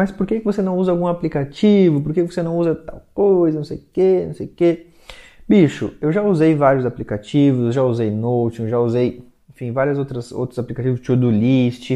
Mas por que você não usa algum aplicativo? Por que você não usa tal coisa? Não sei o que, não sei o que. Bicho, eu já usei vários aplicativos, já usei Notion, já usei, enfim, vários outros, outros aplicativos, To-Do List,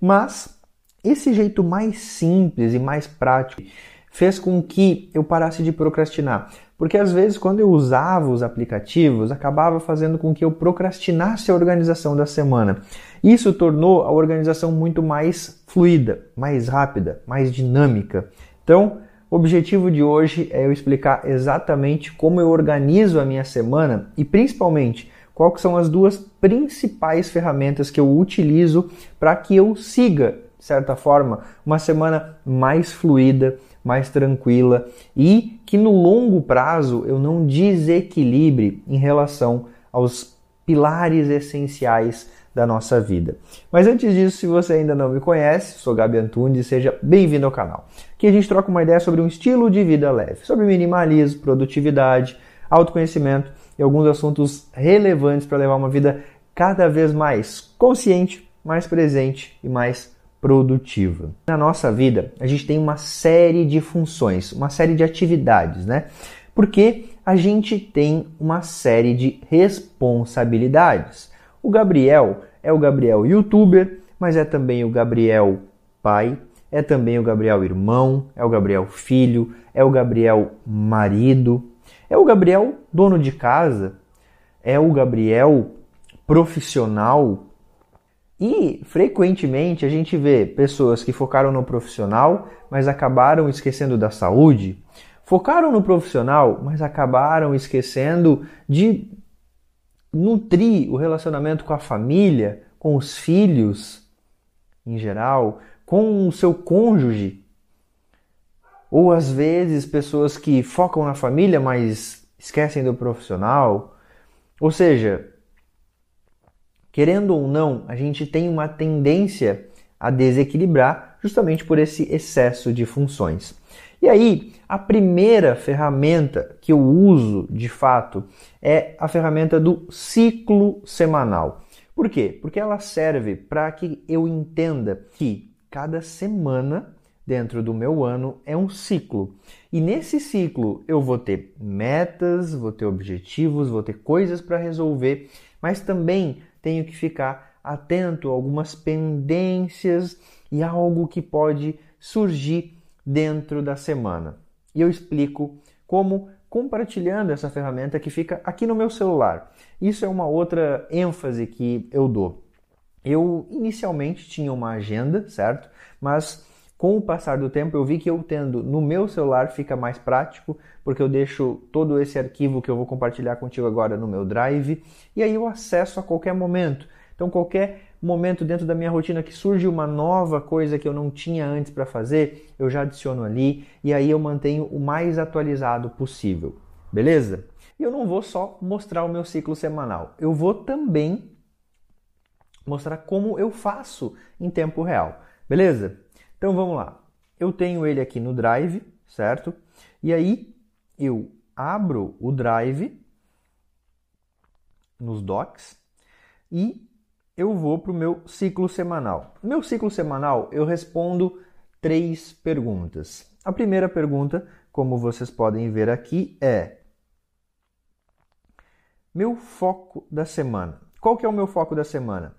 mas esse jeito mais simples e mais prático fez com que eu parasse de procrastinar. Porque às vezes, quando eu usava os aplicativos, acabava fazendo com que eu procrastinasse a organização da semana. Isso tornou a organização muito mais fluida, mais rápida, mais dinâmica. Então, o objetivo de hoje é eu explicar exatamente como eu organizo a minha semana e principalmente quais são as duas principais ferramentas que eu utilizo para que eu siga, de certa forma, uma semana mais fluida, mais tranquila e que no longo prazo eu não desequilibre em relação aos pilares essenciais da nossa vida. Mas antes disso, se você ainda não me conhece, sou Gabi Antunes, seja bem-vindo ao canal. Aqui a gente troca uma ideia sobre um estilo de vida leve, sobre minimalismo, produtividade, autoconhecimento e alguns assuntos relevantes para levar uma vida cada vez mais consciente, mais presente e mais produtiva. Na nossa vida, a gente tem uma série de funções, uma série de atividades, né? Porque a gente tem uma série de responsabilidades. O Gabriel é o Gabriel youtuber, mas é também o Gabriel pai, é também o Gabriel irmão, é o Gabriel filho, é o Gabriel marido, é o Gabriel dono de casa, é o Gabriel profissional, e frequentemente a gente vê pessoas que focaram no profissional, mas acabaram esquecendo da saúde, focaram no profissional, mas acabaram esquecendo de nutrir o relacionamento com a família, com os filhos em geral, com o seu cônjuge. Ou às vezes pessoas que focam na família, mas esquecem do profissional. Ou seja, querendo ou não, a gente tem uma tendência a desequilibrar justamente por esse excesso de funções. E aí, a primeira ferramenta que eu uso de fato é a ferramenta do ciclo semanal. Por quê? Porque ela serve para que eu entenda que cada semana dentro do meu ano é um ciclo. E nesse ciclo eu vou ter metas, vou ter objetivos, vou ter coisas para resolver, mas também tenho que ficar atento a algumas pendências e algo que pode surgir dentro da semana. E eu explico como compartilhando essa ferramenta que fica aqui no meu celular. Isso é uma outra ênfase que eu dou. Eu inicialmente tinha uma agenda, certo? Mas com o passar do tempo, eu vi que eu tendo no meu celular fica mais prático, porque eu deixo todo esse arquivo que eu vou compartilhar contigo agora no meu Drive, e aí eu acesso a qualquer momento. Então, qualquer momento dentro da minha rotina que surge uma nova coisa que eu não tinha antes para fazer, eu já adiciono ali e aí eu mantenho o mais atualizado possível. Beleza? E eu não vou só mostrar o meu ciclo semanal, eu vou também mostrar como eu faço em tempo real. Beleza? Então vamos lá. Eu tenho ele aqui no Drive, certo? E aí eu abro o Drive nos docs e eu vou para o meu ciclo semanal. No meu ciclo semanal eu respondo três perguntas. A primeira pergunta, como vocês podem ver aqui, é meu foco da semana. Qual que é o meu foco da semana?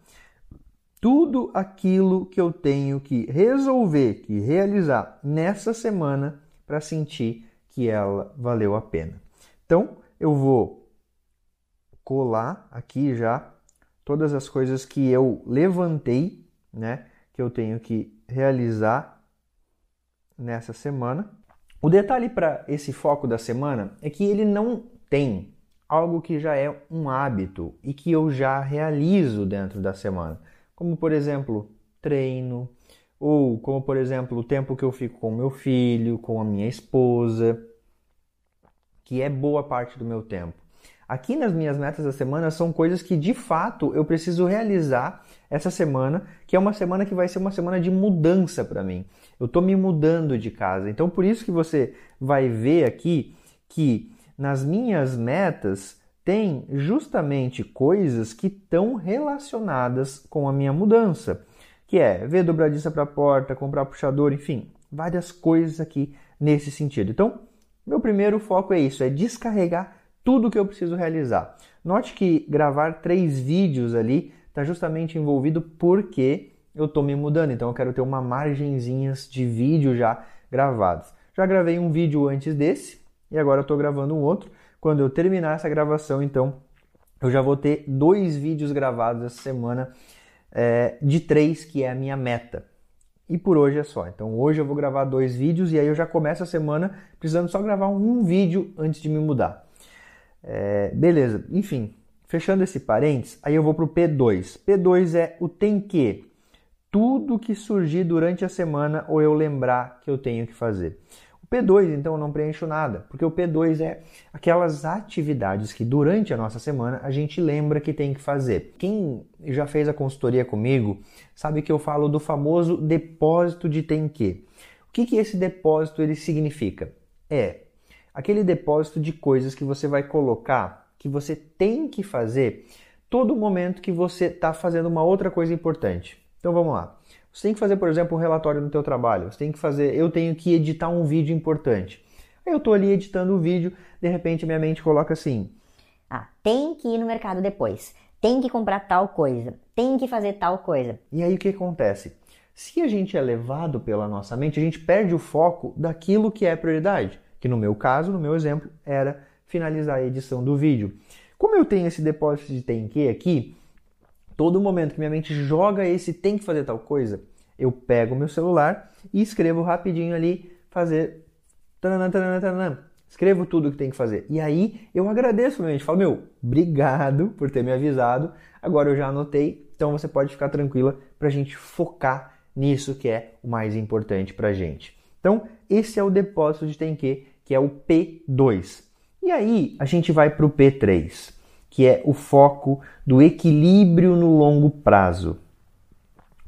Tudo aquilo que eu tenho que resolver, que realizar nessa semana para sentir que ela valeu a pena. Então, eu vou colar aqui já todas as coisas que eu levantei, né, que eu tenho que realizar nessa semana. O detalhe para esse foco da semana é que ele não tem algo que já é um hábito e que eu já realizo dentro da semana como por exemplo treino, ou como por exemplo o tempo que eu fico com meu filho, com a minha esposa, que é boa parte do meu tempo. Aqui nas minhas metas da semana são coisas que de fato eu preciso realizar essa semana, que é uma semana que vai ser uma semana de mudança para mim. Eu estou me mudando de casa. Então por isso que você vai ver aqui que nas minhas metas tem justamente coisas que estão relacionadas com a minha mudança, que é ver dobradiça para a porta, comprar puxador, enfim, várias coisas aqui nesse sentido. Então, meu primeiro foco é isso, é descarregar tudo que eu preciso realizar. Note que gravar três vídeos ali está justamente envolvido porque eu estou me mudando, então eu quero ter uma margenzinhas de vídeo já gravados. Já gravei um vídeo antes desse e agora estou gravando um outro. Quando eu terminar essa gravação, então eu já vou ter dois vídeos gravados essa semana é, de três, que é a minha meta. E por hoje é só. Então hoje eu vou gravar dois vídeos e aí eu já começo a semana precisando só gravar um vídeo antes de me mudar. É, beleza, enfim, fechando esse parênteses, aí eu vou para o P2. P2 é o tem que. Tudo que surgir durante a semana ou eu lembrar que eu tenho que fazer. O P2, então, eu não preencho nada, porque o P2 é aquelas atividades que durante a nossa semana a gente lembra que tem que fazer. Quem já fez a consultoria comigo sabe que eu falo do famoso depósito de tem que. O que, que esse depósito ele significa? É aquele depósito de coisas que você vai colocar, que você tem que fazer todo momento que você está fazendo uma outra coisa importante. Então vamos lá. Você tem que fazer, por exemplo, um relatório no teu trabalho. Você tem que fazer, eu tenho que editar um vídeo importante. Aí eu estou ali editando o vídeo, de repente minha mente coloca assim: Ah, tem que ir no mercado depois. Tem que comprar tal coisa. Tem que fazer tal coisa. E aí o que acontece? Se a gente é levado pela nossa mente, a gente perde o foco daquilo que é prioridade que no meu caso, no meu exemplo, era finalizar a edição do vídeo. Como eu tenho esse depósito de tem que aqui, todo momento que minha mente joga esse tem que fazer tal coisa, eu pego meu celular e escrevo rapidinho ali, fazer taranã, taranã, taranã. Escrevo tudo que tem que fazer. E aí eu agradeço minha mente. Falo, meu, obrigado por ter me avisado. Agora eu já anotei. Então você pode ficar tranquila para a gente focar nisso que é o mais importante para gente. Então, esse é o depósito de tem que que é o P2. E aí a gente vai para o P3, que é o foco do equilíbrio no longo prazo.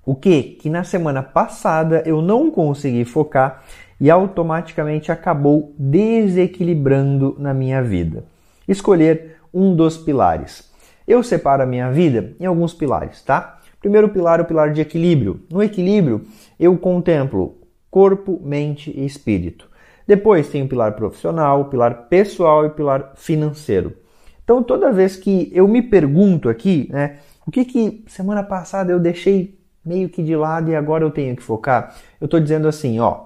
O que? Que na semana passada eu não consegui focar e automaticamente acabou desequilibrando na minha vida. Escolher um dos pilares. Eu separo a minha vida em alguns pilares, tá? Primeiro pilar é o pilar de equilíbrio. No equilíbrio, eu contemplo corpo, mente e espírito. Depois tem o pilar profissional, o pilar pessoal e o pilar financeiro. Então, toda vez que eu me pergunto aqui, né, o que que semana passada eu deixei meio que de lado e agora eu tenho que focar, eu estou dizendo assim, ó,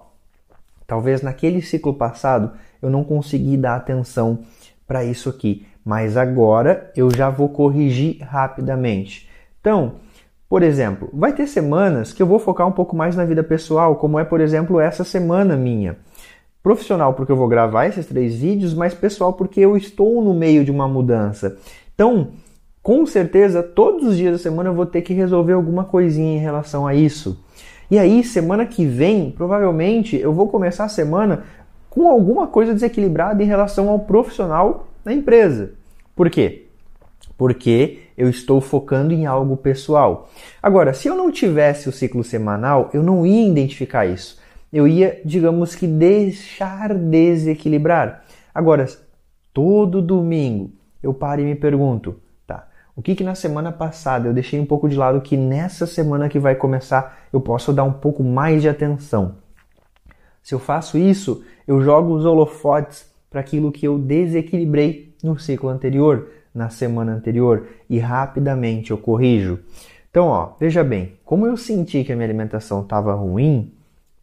talvez naquele ciclo passado eu não consegui dar atenção para isso aqui, mas agora eu já vou corrigir rapidamente. Então, por exemplo, vai ter semanas que eu vou focar um pouco mais na vida pessoal, como é, por exemplo, essa semana minha. Profissional porque eu vou gravar esses três vídeos, mas pessoal porque eu estou no meio de uma mudança. Então, com certeza, todos os dias da semana eu vou ter que resolver alguma coisinha em relação a isso. E aí, semana que vem, provavelmente eu vou começar a semana com alguma coisa desequilibrada em relação ao profissional da empresa. Por quê? Porque eu estou focando em algo pessoal. Agora, se eu não tivesse o ciclo semanal, eu não ia identificar isso eu ia, digamos que, deixar desequilibrar. Agora, todo domingo eu paro e me pergunto, tá? O que que na semana passada eu deixei um pouco de lado que nessa semana que vai começar eu posso dar um pouco mais de atenção? Se eu faço isso, eu jogo os holofotes para aquilo que eu desequilibrei no ciclo anterior, na semana anterior, e rapidamente eu corrijo. Então, ó, veja bem, como eu senti que a minha alimentação estava ruim,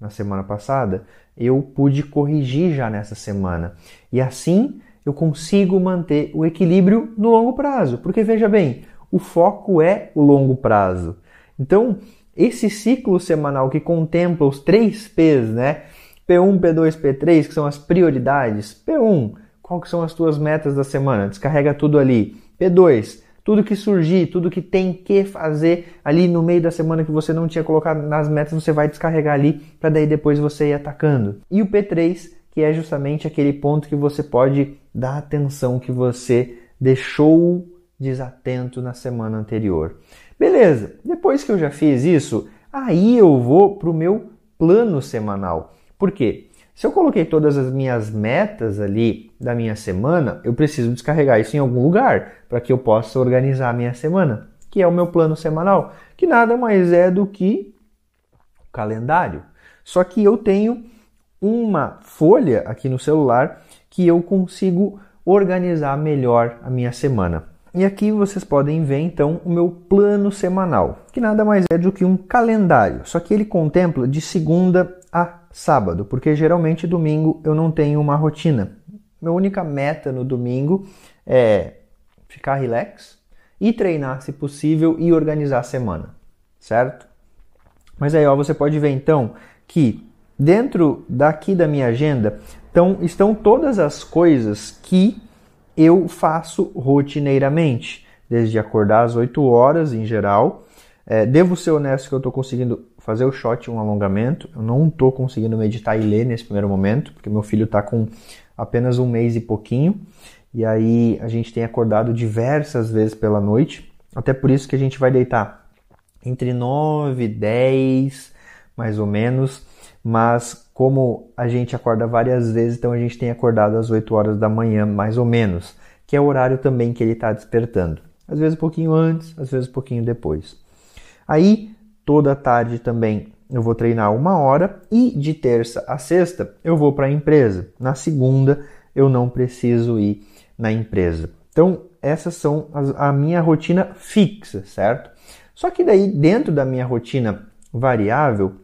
na semana passada, eu pude corrigir já nessa semana. E assim eu consigo manter o equilíbrio no longo prazo. Porque veja bem, o foco é o longo prazo. Então, esse ciclo semanal que contempla os três P's, né? P1, P2, P3, que são as prioridades. P1, qual que são as tuas metas da semana? Descarrega tudo ali. P2, tudo que surgir, tudo que tem que fazer ali no meio da semana que você não tinha colocado nas metas, você vai descarregar ali para daí depois você ir atacando. E o P3, que é justamente aquele ponto que você pode dar atenção que você deixou desatento na semana anterior. Beleza, depois que eu já fiz isso, aí eu vou para o meu plano semanal. Por quê? Se eu coloquei todas as minhas metas ali da minha semana, eu preciso descarregar isso em algum lugar para que eu possa organizar a minha semana, que é o meu plano semanal, que nada mais é do que o calendário. Só que eu tenho uma folha aqui no celular que eu consigo organizar melhor a minha semana. E aqui vocês podem ver então o meu plano semanal, que nada mais é do que um calendário, só que ele contempla de segunda a sábado, porque geralmente domingo eu não tenho uma rotina. Minha única meta no domingo é ficar relax e treinar se possível e organizar a semana, certo? Mas aí ó, você pode ver então que dentro daqui da minha agenda então, estão todas as coisas que eu faço rotineiramente, desde acordar às 8 horas em geral. É, devo ser honesto que eu estou conseguindo fazer o shot, um alongamento. Eu não estou conseguindo meditar e ler nesse primeiro momento, porque meu filho está com apenas um mês e pouquinho. E aí a gente tem acordado diversas vezes pela noite. Até por isso que a gente vai deitar entre 9 e 10, mais ou menos. Mas como a gente acorda várias vezes, então a gente tem acordado às 8 horas da manhã, mais ou menos, que é o horário também que ele está despertando. Às vezes um pouquinho antes, às vezes um pouquinho depois. Aí Toda tarde também eu vou treinar uma hora e de terça a sexta eu vou para a empresa. Na segunda eu não preciso ir na empresa. Então, essas são as, a minha rotina fixa, certo? Só que daí, dentro da minha rotina variável,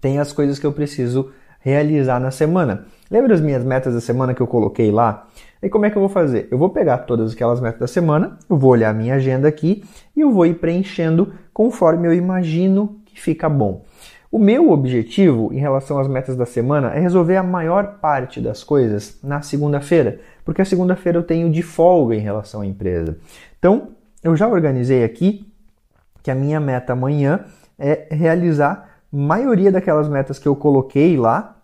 tem as coisas que eu preciso realizar na semana. Lembra as minhas metas da semana que eu coloquei lá? E como é que eu vou fazer? Eu vou pegar todas aquelas metas da semana, eu vou olhar a minha agenda aqui e eu vou ir preenchendo conforme eu imagino que fica bom. O meu objetivo em relação às metas da semana é resolver a maior parte das coisas na segunda-feira, porque a segunda-feira eu tenho de folga em relação à empresa. Então, eu já organizei aqui que a minha meta amanhã é realizar a maioria daquelas metas que eu coloquei lá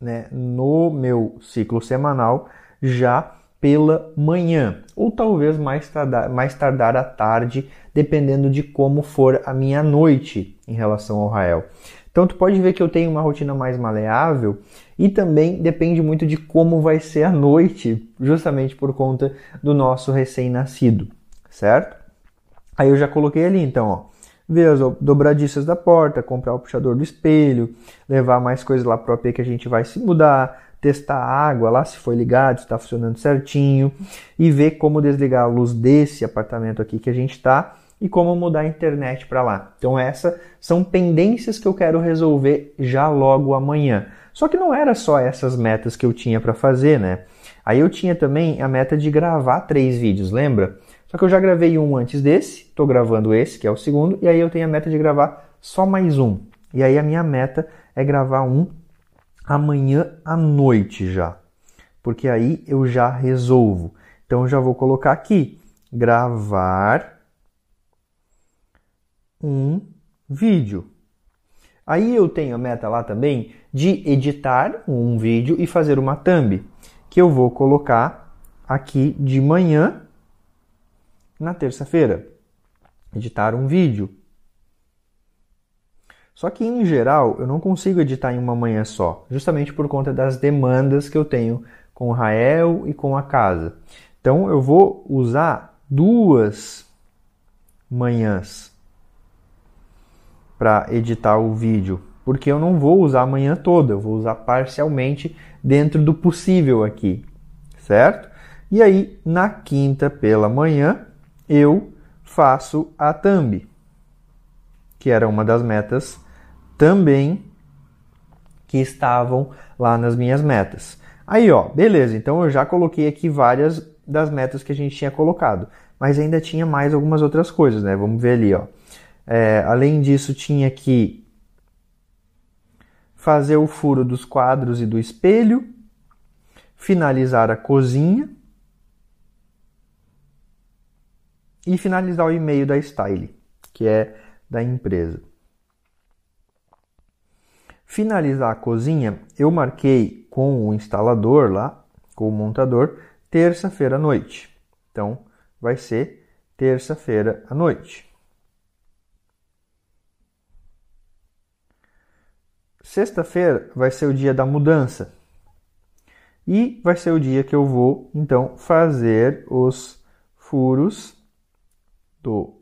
né, no meu ciclo semanal já pela manhã, ou talvez mais tardar, mais tardar à tarde, dependendo de como for a minha noite em relação ao Rael. Então tu pode ver que eu tenho uma rotina mais maleável e também depende muito de como vai ser a noite, justamente por conta do nosso recém-nascido, certo? Aí eu já coloquei ali então, ó, ver as dobradiças da porta, comprar o puxador do espelho, levar mais coisas lá pro AP que a gente vai se mudar, testar a água lá se foi ligado, se está funcionando certinho e ver como desligar a luz desse apartamento aqui que a gente está e como mudar a internet para lá. Então essas são pendências que eu quero resolver já logo amanhã. Só que não era só essas metas que eu tinha para fazer, né? Aí eu tinha também a meta de gravar três vídeos, lembra? Só que eu já gravei um antes desse, estou gravando esse, que é o segundo, e aí eu tenho a meta de gravar só mais um. E aí a minha meta é gravar um amanhã à noite já, porque aí eu já resolvo. Então eu já vou colocar aqui gravar um vídeo. Aí eu tenho a meta lá também de editar um vídeo e fazer uma thumb, que eu vou colocar aqui de manhã na terça-feira. Editar um vídeo. Só que em geral eu não consigo editar em uma manhã só, justamente por conta das demandas que eu tenho com o Rael e com a casa. Então eu vou usar duas manhãs para editar o vídeo, porque eu não vou usar a manhã toda, eu vou usar parcialmente dentro do possível aqui, certo? E aí na quinta pela manhã eu faço a thumb, que era uma das metas também que estavam lá nas minhas metas. Aí, ó, beleza. Então eu já coloquei aqui várias das metas que a gente tinha colocado, mas ainda tinha mais algumas outras coisas, né? Vamos ver ali, ó. É, além disso, tinha que fazer o furo dos quadros e do espelho, finalizar a cozinha, e finalizar o e-mail da Style, que é da empresa. Finalizar a cozinha, eu marquei com o instalador lá, com o montador, terça-feira à noite. Então, vai ser terça-feira à noite. Sexta-feira vai ser o dia da mudança. E vai ser o dia que eu vou, então, fazer os furos do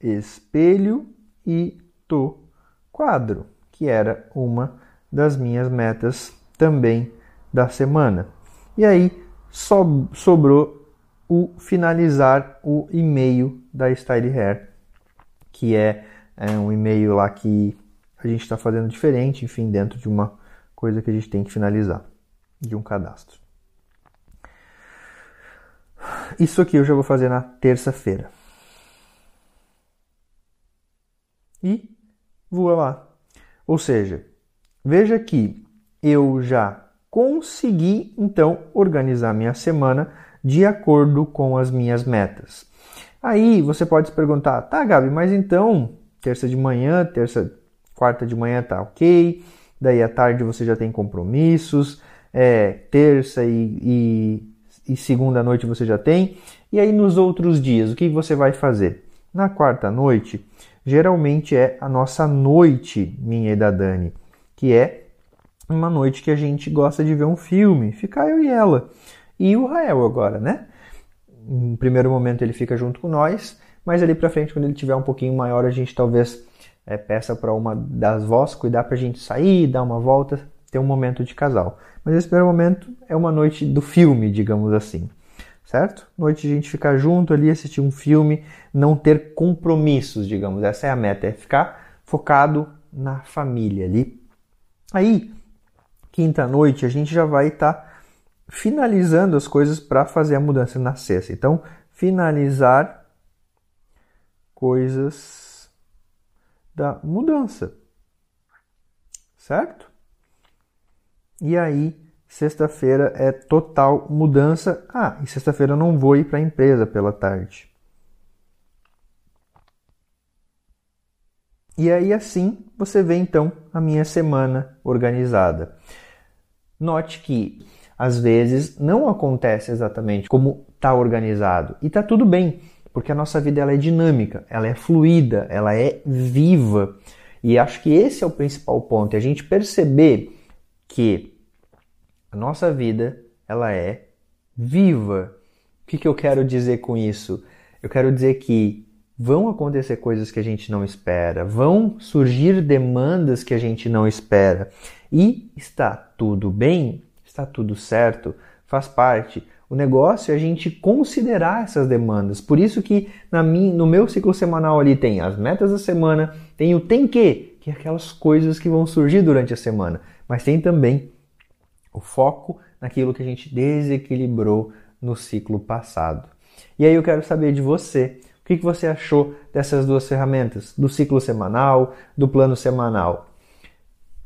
espelho e do quadro, que era uma das minhas metas também da semana. E aí so sobrou o finalizar o e-mail da Style Hair, que é, é um e-mail lá que a gente está fazendo diferente, enfim, dentro de uma coisa que a gente tem que finalizar, de um cadastro. Isso aqui eu já vou fazer na terça-feira. E voa lá. Ou seja, veja que eu já consegui então organizar minha semana de acordo com as minhas metas. Aí você pode se perguntar, tá, Gabi, mas então terça de manhã, terça quarta de manhã tá ok, daí à tarde você já tem compromissos, é, terça e, e, e segunda noite você já tem, e aí nos outros dias, o que você vai fazer? Na quarta noite, geralmente é a nossa noite, minha e da Dani, que é uma noite que a gente gosta de ver um filme, ficar eu e ela. E o Rael agora, né? No primeiro momento ele fica junto com nós, mas ali pra frente, quando ele tiver um pouquinho maior, a gente talvez é, peça para uma das vós cuidar para a gente sair, dar uma volta, ter um momento de casal. Mas esse primeiro momento é uma noite do filme, digamos assim. Certo? Noite de a gente ficar junto ali, assistir um filme, não ter compromissos, digamos. Essa é a meta, é ficar focado na família ali. Aí, quinta noite, a gente já vai estar tá finalizando as coisas para fazer a mudança na sexta. Então, finalizar coisas da mudança. Certo? E aí, sexta-feira é total mudança. Ah, e sexta-feira eu não vou ir para a empresa pela tarde. E aí assim você vê então a minha semana organizada. Note que às vezes não acontece exatamente como está organizado e está tudo bem porque a nossa vida ela é dinâmica, ela é fluida, ela é viva. E acho que esse é o principal ponto, é a gente perceber que a nossa vida ela é viva. O que, que eu quero dizer com isso? Eu quero dizer que vão acontecer coisas que a gente não espera, vão surgir demandas que a gente não espera. E está tudo bem, está tudo certo, faz parte. O negócio é a gente considerar essas demandas. Por isso que na minha, no meu ciclo semanal ali tem as metas da semana, tem o tem que, que é aquelas coisas que vão surgir durante a semana. Mas tem também o foco naquilo que a gente desequilibrou no ciclo passado. E aí eu quero saber de você. O que você achou dessas duas ferramentas? Do ciclo semanal, do plano semanal?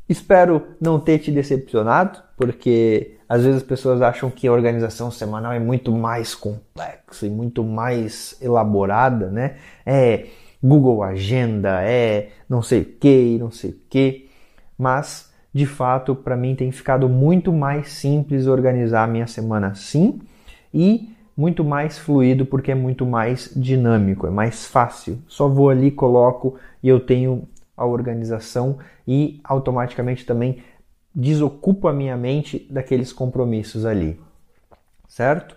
Espero não ter te decepcionado, porque às vezes as pessoas acham que a organização semanal é muito mais complexa e muito mais elaborada, né? É Google Agenda, é não sei o que, não sei o que, mas de fato para mim tem ficado muito mais simples organizar a minha semana assim e muito mais fluido porque é muito mais dinâmico, é mais fácil. Só vou ali, coloco e eu tenho a organização e automaticamente também desocupo a minha mente daqueles compromissos ali, certo?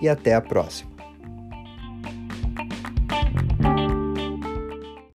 e até a próxima.